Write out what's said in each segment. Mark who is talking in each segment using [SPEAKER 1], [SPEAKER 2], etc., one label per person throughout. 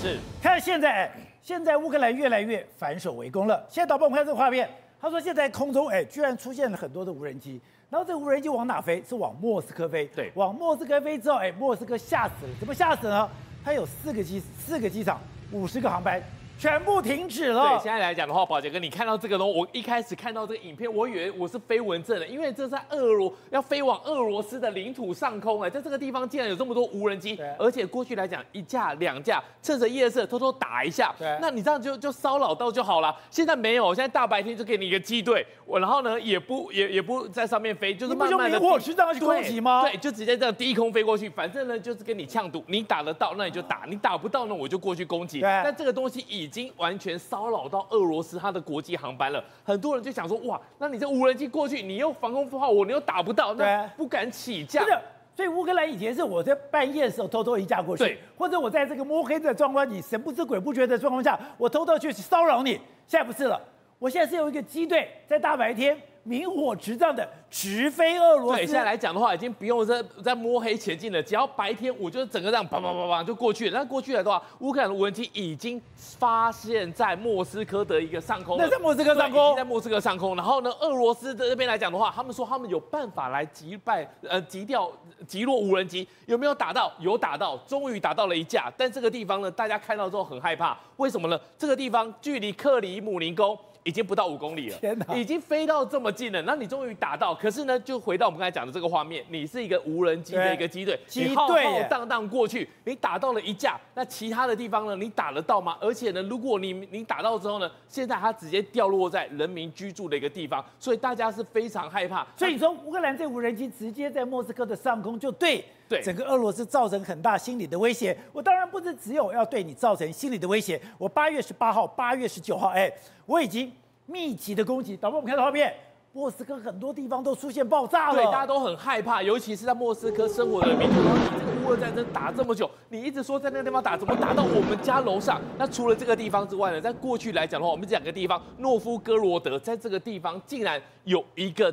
[SPEAKER 1] 是，
[SPEAKER 2] 看现在，现在乌克兰越来越反守为攻了。现在导播，我们看这个画面，他说现在空中哎，居然出现了很多的无人机，然后这个无人机往哪飞？是往莫斯科飞。
[SPEAKER 1] 对，
[SPEAKER 2] 往莫斯科飞之后，哎，莫斯科吓死了，怎么吓死呢？它有四个机，四个机场，五十个航班。全部停止了。
[SPEAKER 1] 对，现在来讲的话，宝杰哥，你看到这个东西，我一开始看到这个影片，我以为我是飞蚊症的，因为这是在俄罗要飞往俄罗斯的领土上空，哎，在这个地方竟然有这么多无人机，而且过去来讲一架两架，趁着夜色偷偷打一下，对，那你这样就就骚扰到就好了。现在没有，现在大白天就给你一个机队，我然后呢也不也也不在上面飞，就是慢慢的。
[SPEAKER 2] 你不就明火实这样去攻击吗？
[SPEAKER 1] 对，就直接这样低空飞过去，反正呢就是跟你呛赌，你打得到那你就打，你打不到呢我就过去攻击。对，但这个东西已已经完全。骚扰到俄罗斯它的国际航班了，很多人就想说，哇，那你这无人机过去，你又防空砲，我你又打不到，那不敢起降。
[SPEAKER 2] 是的，所以乌克兰以前是我在半夜的时候偷偷一架过去，对，或者我在这个摸黑的状况，你神不知鬼不觉的状况下，我偷偷去骚扰你。现在不是了，我现在是有一个机队在大白天。明火执仗的直飞俄罗斯。
[SPEAKER 1] 对，现在来讲的话，已经不用在在摸黑前进了。只要白天，我就整个这样砰砰砰砰就过去了。那过去了的话，乌克兰的无人机已经发现，在莫斯科的一个上空。
[SPEAKER 2] 那在莫斯科上空。
[SPEAKER 1] 在莫斯科上空。然后呢，俄罗斯的这边来讲的话，他们说他们有办法来击败呃击掉击落无人机。有没有打到？有打到，终于打到了一架。但这个地方呢，大家看到之后很害怕。为什么呢？这个地方距离克里姆林宫。已经不到五公里了，天哪！已经飞到这么近了，那你终于打到，可是呢，就回到我们刚才讲的这个画面，你是一个无人机的一个机队，你浩浩荡荡过去，你打到了一架，那其他的地方呢，你打得到吗？而且呢，如果你你打到之后呢，现在它直接掉落在人民居住的一个地方，所以大家是非常害怕。
[SPEAKER 2] 所以你说乌克兰这无人机直接在莫斯科的上空，就对对整个俄罗斯造成很大心理的威胁。我当然不是只有要对你造成心理的威胁，我八月十八号、八月十九号，哎。我已经密集的攻击，导播我们看到画面，莫斯科很多地方都出现爆炸了，
[SPEAKER 1] 对，大家都很害怕，尤其是在莫斯科生活的民众。你这个乌俄战争打这么久，你一直说在那个地方打，怎么打到我们家楼上？那除了这个地方之外呢？在过去来讲的话，我们这两个地方，诺夫哥罗德，在这个地方竟然有一个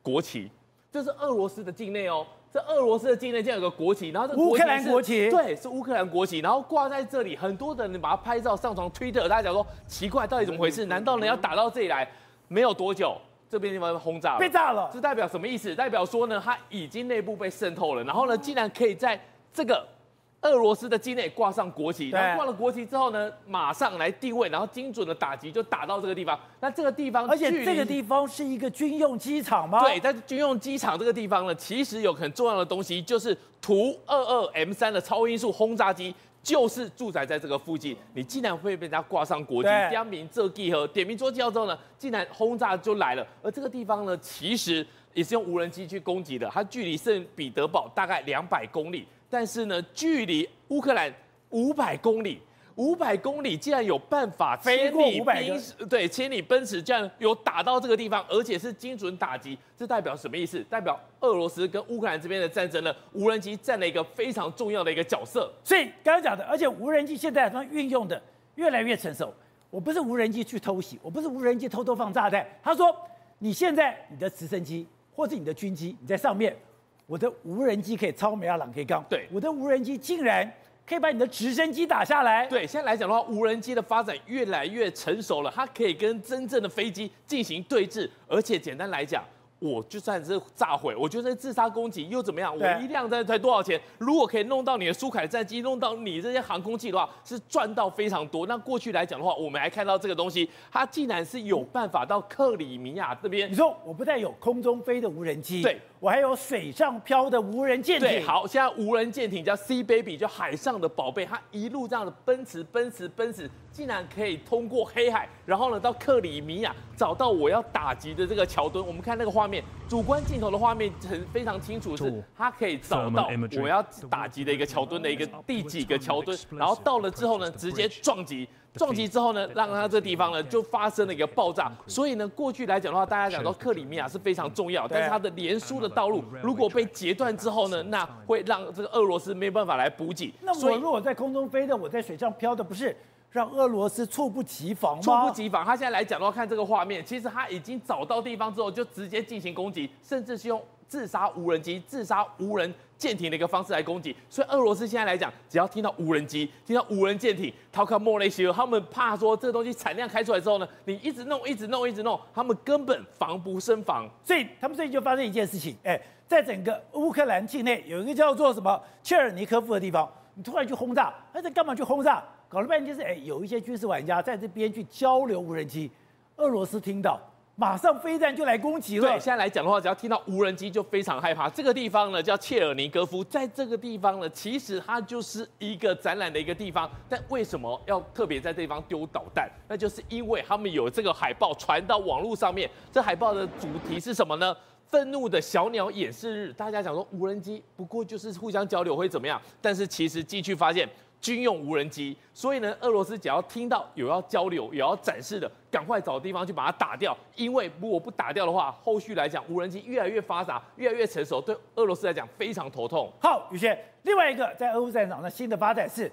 [SPEAKER 1] 国旗，这是俄罗斯的境内哦。这俄罗斯的境内竟然有个国旗，然后这
[SPEAKER 2] 乌克兰国旗，
[SPEAKER 1] 对，是乌克兰国旗，然后挂在这里，很多的人把它拍照上传推特，大家讲说奇怪，到底怎么回事？难道呢要打到这里来？没有多久，这边地方轰炸了，
[SPEAKER 2] 被炸了，
[SPEAKER 1] 这代表什么意思？代表说呢，它已经内部被渗透了，然后呢，竟然可以在这个。俄罗斯的境内挂上国旗，然后挂了国旗之后呢，马上来定位，然后精准的打击，就打到这个地方。那这个地方，
[SPEAKER 2] 而且这个地方是一个军用机场吗？
[SPEAKER 1] 对，在军用机场这个地方呢，其实有很重要的东西，就是图二二 M 三的超音速轰炸机，就是住宅在这个附近。你竟然会被人家挂上国旗，点名这地和，点名做记号之后呢，竟然轰炸就来了。而这个地方呢，其实也是用无人机去攻击的，它距离圣彼得堡大概两百公里。但是呢，距离乌克兰五百公里，五百公里竟然有办法千里奔驰，对，千里奔驰，这样有打到这个地方，而且是精准打击，这代表什么意思？代表俄罗斯跟乌克兰这边的战争呢，无人机占了一个非常重要的一个角色。
[SPEAKER 2] 所以刚刚讲的，而且无人机现在它运用的越来越成熟。我不是无人机去偷袭，我不是无人机偷偷放炸弹。他说，你现在你的直升机或者你的军机，你在上面。我的无人机可以超美亚朗 K 杠，
[SPEAKER 1] 对，
[SPEAKER 2] 我的无人机竟然可以把你的直升机打下来。
[SPEAKER 1] 对，现在来讲的话，无人机的发展越来越成熟了，它可以跟真正的飞机进行对峙，而且简单来讲。我就算是炸毁，我觉得自杀攻击又怎么样？我一辆在才多少钱？如果可以弄到你的苏凯战机，弄到你这些航空器的话，是赚到非常多。那过去来讲的话，我们还看到这个东西，它竟然是有办法到克里米亚这边。
[SPEAKER 2] 你说我不但有空中飞的无人机，
[SPEAKER 1] 对，
[SPEAKER 2] 我还有水上漂的无人舰艇。
[SPEAKER 1] 对，好，现在无人舰艇叫 Sea Baby，就海上的宝贝，它一路这样的奔驰、奔驰、奔驰。竟然可以通过黑海，然后呢到克里米亚找到我要打击的这个桥墩。我们看那个画面，主观镜头的画面很非常清楚，是它可以找到我要打击的一个桥墩的一个第几个桥墩，然后到了之后呢，直接撞击，撞击之后呢，让它这地方呢就发生了一个爆炸。所以呢，过去来讲的话，大家讲到克里米亚是非常重要，但是它的连输的道路如果被截断之后呢，那会让这个俄罗斯没办法来补给。
[SPEAKER 2] 那我如果在空中飞的，我在水上漂的，不是？让俄罗斯猝不及防吗？
[SPEAKER 1] 猝不及防，他现在来讲的话，看这个画面，其实他已经找到地方之后，就直接进行攻击，甚至是用自杀无人机、自杀无人舰艇的一个方式来攻击。所以俄罗斯现在来讲，只要听到无人机、听到无人舰艇，逃开莫雷西尔，他们怕说这个东西产量开出来之后呢，你一直弄、一直弄、一直弄，他们根本防不胜防。
[SPEAKER 2] 所以他们最近就发生一件事情，哎，在整个乌克兰境内有一个叫做什么切尔尼科夫的地方，你突然去轰炸，那在干嘛去轰炸？搞了半天是哎，有一些军事玩家在这边去交流无人机，俄罗斯听到，马上飞弹就来攻击了。
[SPEAKER 1] 对，现在来讲的话，只要听到无人机就非常害怕。这个地方呢叫切尔尼戈夫，在这个地方呢，其实它就是一个展览的一个地方。但为什么要特别在这地方丢导弹？那就是因为他们有这个海报传到网络上面。这海报的主题是什么呢？愤怒的小鸟演示日。大家讲说无人机不过就是互相交流会怎么样？但是其实进去发现。军用无人机，所以呢，俄罗斯只要听到有要交流、有要展示的，赶快找地方去把它打掉。因为如果不打掉的话，后续来讲，无人机越来越发达、越来越成熟，对俄罗斯来讲非常头痛。
[SPEAKER 2] 好，宇轩，另外一个在俄乌战场的新的发展是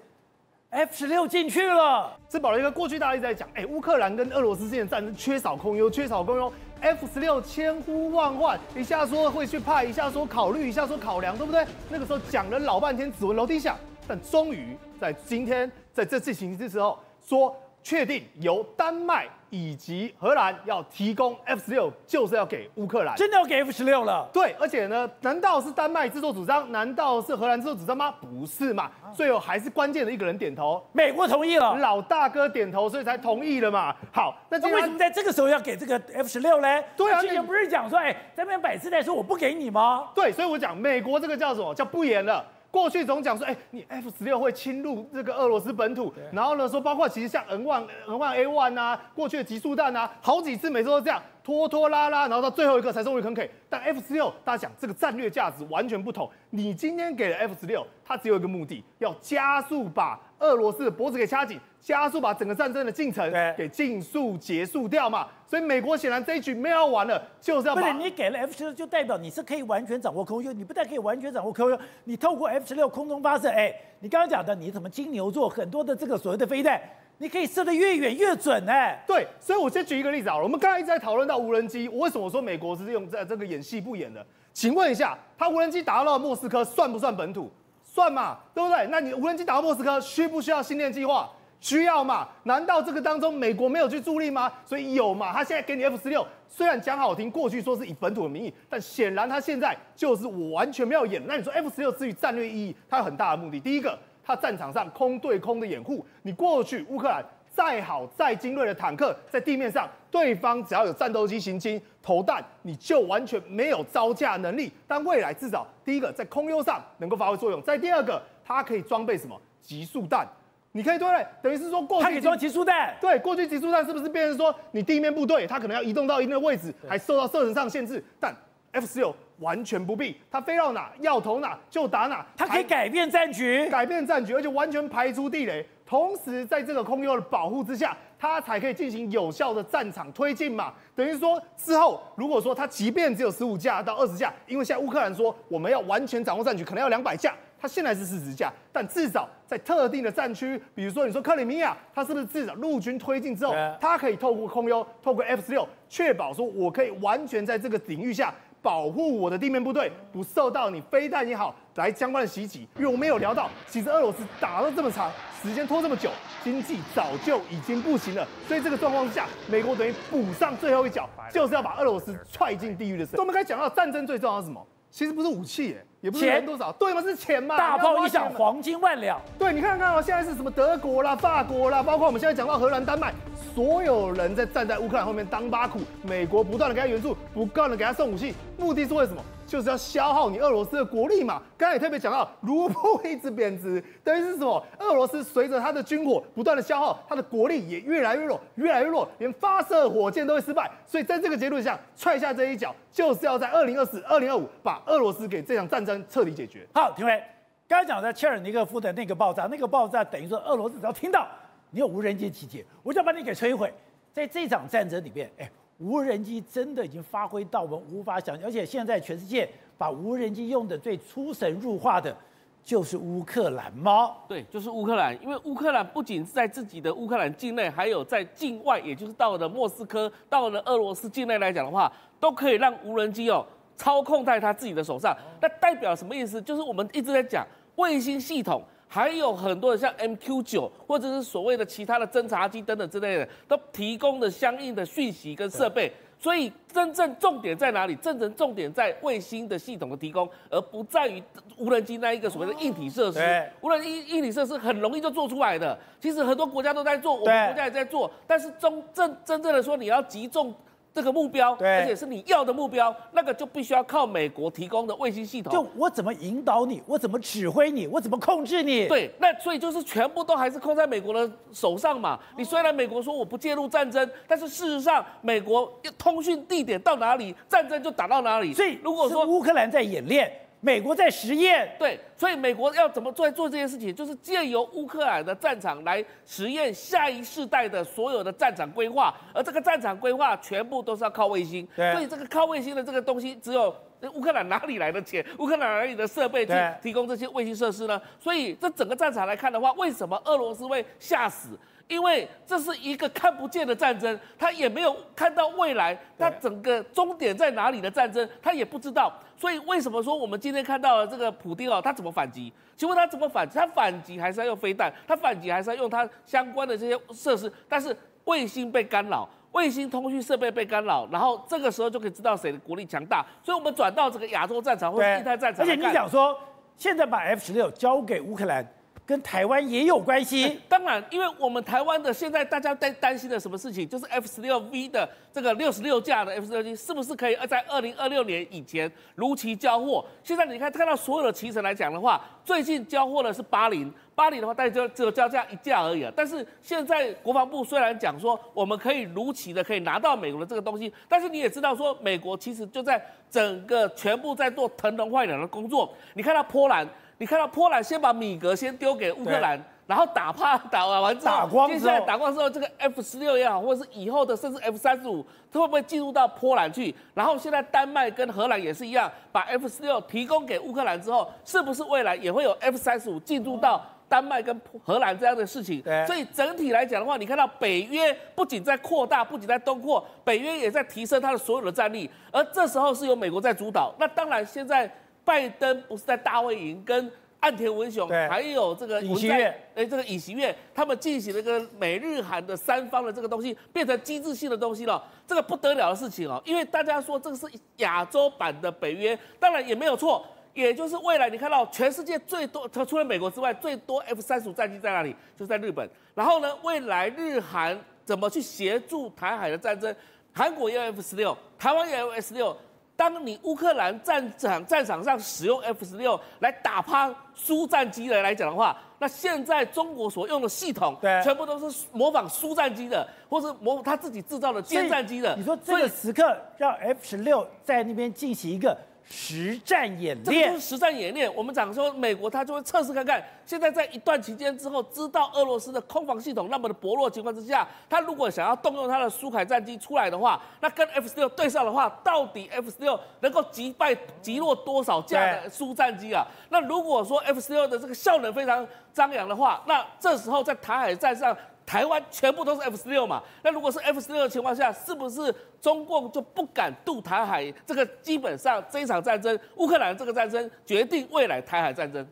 [SPEAKER 2] F 十六进去了。
[SPEAKER 3] 这保留一个过去大家一直在讲，哎，乌克兰跟俄罗斯之间的战争缺少空优，缺少空优，F 十六千呼万唤，一下说会去派，一下说考虑，一下说考量，对不对？那个时候讲了老半天，指纹楼梯响。但终于在今天，在这次行之之后，说确定由丹麦以及荷兰要提供 F 十六，就是要给乌克兰，
[SPEAKER 2] 真的要给 F 十六了。
[SPEAKER 3] 对，而且呢，难道是丹麦自作主张？难道是荷兰自作主张吗？不是嘛，最后还是关键的一个人点头，
[SPEAKER 2] 美国同意了，
[SPEAKER 3] 老大哥点头，所以才同意了嘛。好，
[SPEAKER 2] 那为什么在这个时候要给这个 F 十六呢？
[SPEAKER 3] 对啊，
[SPEAKER 2] 之前不是讲说，哎，在那边摆姿态说我不给你吗？
[SPEAKER 3] 对，所以我讲美国这个叫什么？叫不严了。过去总讲说，哎，你 F 十六会侵入这个俄罗斯本土，然后呢说，包括其实像 N one N one A one 啊，过去的极速弹啊，好几次每次都这样拖拖拉拉，然后到最后一个才终于肯给。但 F 十六大家讲这个战略价值完全不同，你今天给了 F 十六，它只有一个目的，要加速把俄罗斯的脖子给掐紧。加速把整个战争的进程给尽速结束掉嘛，所以美国显然这一局没有完了，就是要把。
[SPEAKER 2] 不是你给了 F 十六，就代表你是可以完全掌握空优，你不但可以完全掌握空优，你透过 F 十六空中发射，哎，你刚刚讲的你什么金牛座很多的这个所谓的飞弹，你可以射得越远越准哎。
[SPEAKER 3] 对，所以我先举一个例子好了，我们刚才一直在讨论到无人机，我为什么说美国是用在这个演戏不演的？请问一下，他无人机打到莫斯科算不算本土？算嘛，对不对？那你无人机打到莫斯科需不需要星链计划？需要嘛？难道这个当中美国没有去助力吗？所以有嘛？他现在给你 F 十六，虽然讲好听，过去说是以本土的名义，但显然他现在就是我完全没有演。那你说 F 十六至于战略意义，它有很大的目的。第一个，它战场上空对空的掩护。你过去乌克兰再好再精锐的坦克在地面上，对方只要有战斗机行经投弹，你就完全没有招架能力。但未来至少第一个在空优上能够发挥作用，在第二个，它可以装备什么极速弹。你可以对不对？等于是说过去，
[SPEAKER 2] 它可以装极速弹。
[SPEAKER 3] 对，过去极速弹是不是变成说你地面部队它可能要移动到一定的位置，还受到射程上限制？但 F 十六完全不必，它飞到哪要投哪就打哪，
[SPEAKER 2] 它可以改变战局，
[SPEAKER 3] 改变战局，而且完全排除地雷。同时在这个空优的保护之下，它才可以进行有效的战场推进嘛。等于说之后，如果说它即便只有十五架到二十架，因为现在乌克兰说我们要完全掌握战局，可能要两百架。它现在是四十架，但至少在特定的战区，比如说你说克里米亚，它是不是至少陆军推进之后，它可以透过空优，透过 F 十六，确保说我可以完全在这个领域下保护我的地面部队，不受到你飞弹也好来相关的袭击。因为我们有聊到，其实俄罗斯打了这么长时间，拖这么久，经济早就已经不行了。所以这个状况之下，美国等于补上最后一脚，就是要把俄罗斯踹进地狱的。时候我们刚才讲到战争最重要的是什么？其实不是武器耶。也不是钱多少，对吗？是钱嘛？
[SPEAKER 2] 大炮一响，黄金万两。
[SPEAKER 3] 对，你看看哦，现在是什么德国啦、法国啦，包括我们现在讲到荷兰、丹麦，所有人在站在乌克兰后面当巴苦，美国不断的给他援助，不断的给他送武器，目的是为什么？就是要消耗你俄罗斯的国力嘛。刚才也特别讲到，卢布一直贬值，等于是什么？俄罗斯随着他的军火不断的消耗，他的国力也越来越弱，越来越弱，连发射火箭都会失败。所以在这个结论下，踹下这一脚，就是要在二零二四、二零二五把俄罗斯给这场战争彻底解决。
[SPEAKER 2] 好，廷伟，刚才讲的切尔尼戈夫的那个爆炸，那个爆炸等于说俄罗斯只要听到你有无人机集结，我就要把你给摧毁。在这场战争里面，哎。无人机真的已经发挥到我们无法想象，而且现在全世界把无人机用的最出神入化的，就是乌克兰吗？
[SPEAKER 4] 对，就是乌克兰。因为乌克兰不仅是在自己的乌克兰境内，还有在境外，也就是到了莫斯科、到了俄罗斯境内来讲的话，都可以让无人机哦。操控在他自己的手上。那代表什么意思？就是我们一直在讲卫星系统，还有很多的像 MQ 九或者是所谓的其他的侦察机等等之类的，都提供的相应的讯息跟设备。所以真正重点在哪里？真正重点在卫星的系统的提供，而不在于无人机那一个所谓的硬体设施。无人机硬体设施很容易就做出来的，其实很多国家都在做，我们国家也在做。但是中正真正的说，你要集中。这个目标，而且是你要的目标，那个就必须要靠美国提供的卫星系统。
[SPEAKER 2] 就我怎么引导你，我怎么指挥你，我怎么控制你？
[SPEAKER 4] 对，那所以就是全部都还是控在美国的手上嘛。你虽然美国说我不介入战争，但是事实上美国通讯地点到哪里，战争就打到哪里。
[SPEAKER 2] 所以如果说乌克兰在演练。美国在实验，
[SPEAKER 4] 对，所以美国要怎么做做这件事情，就是借由乌克兰的战场来实验下一世代的所有的战场规划，而这个战场规划全部都是要靠卫星，对，所以这个靠卫星的这个东西，只有乌克兰哪里来的钱？乌克兰哪里的设备去提供这些卫星设施呢？所以这整个战场来看的话，为什么俄罗斯会吓死？因为这是一个看不见的战争，他也没有看到未来，他整个终点在哪里的战争，他也不知道。所以为什么说我们今天看到了这个普丁哦，他怎么反击？请问他怎么反击？他反击还是要用飞弹？他反击还是要用他相关的这些设施？但是卫星被干扰，卫星通讯设备被干扰，然后这个时候就可以知道谁的国力强大。所以我们转到这个亚洲战场或者印太战场，
[SPEAKER 2] 而且你想说，现在把 F 十六交给乌克兰。跟台湾也有关系，
[SPEAKER 4] 当然，因为我们台湾的现在大家在担心的什么事情，就是 F 十六 V 的这个六十六架的 F 十六机是不是可以在二零二六年以前如期交货？现在你看看到所有的期程来讲的话，最近交货的是八零，八零的话大概就只有交这样一架而已啊。但是现在国防部虽然讲说我们可以如期的可以拿到美国的这个东西，但是你也知道说美国其实就在整个全部在做腾笼换鸟的工作。你看到波兰。你看到波兰先把米格先丢给乌克兰，然后打怕打完之后，
[SPEAKER 2] 打光之后，
[SPEAKER 4] 接下来打光之后，这个 F 十六也好，或者是以后的甚至 F 三十五，它会不会进入到波兰去？然后现在丹麦跟荷兰也是一样，把 F 十六提供给乌克兰之后，是不是未来也会有 F 三十五进入到丹麦跟荷兰这样的事情？对。所以整体来讲的话，你看到北约不仅在扩大，不仅在东扩，北约也在提升它的所有的战力，而这时候是由美国在主导。那当然现在。拜登不是在大卫营跟岸田文雄，还有这个
[SPEAKER 2] 尹锡悦，
[SPEAKER 4] 哎，这个尹锡悦，他们进行了一个美日韩的三方的这个东西，变成机制性的东西了，这个不得了的事情哦。因为大家说这个是亚洲版的北约，当然也没有错，也就是未来你看到全世界最多，除了美国之外，最多 F 三十五战机在哪里？就是在日本。然后呢，未来日韩怎么去协助台海的战争？韩国也有 F 十六，台湾也有 F 十六。当你乌克兰战场战场上使用 F 十六来打趴苏战机的来讲的话，那现在中国所用的系统，对，全部都是模仿苏战机的，或是模他自己制造的歼战机的。
[SPEAKER 2] 你说这个时刻让 F 十六在那边进行一个。实战演
[SPEAKER 4] 练，这是实战演练。我们讲说，美国他就会测试看看，现在在一段期间之后，知道俄罗斯的空防系统那么的薄弱情况之下，他如果想要动用他的苏凯战机出来的话，那跟 F 十六对上的话，到底 F 十六能够击败击落多少架的苏战机啊？那如果说 F 十六的这个效能非常张扬的话，那这时候在台海战上。台湾全部都是 F 十六嘛？那如果是 F 十六的情况下，是不是中共就不敢渡台海？这个基本上这一场战争，乌克兰这个战争决定未来台海战争。